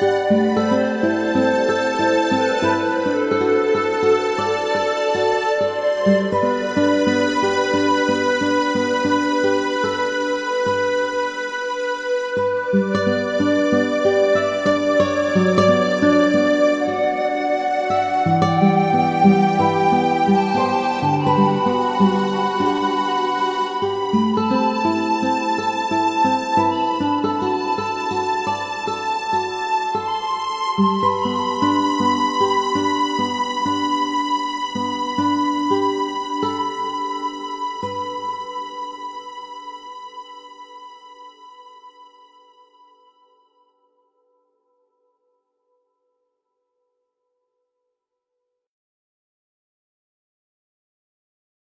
Música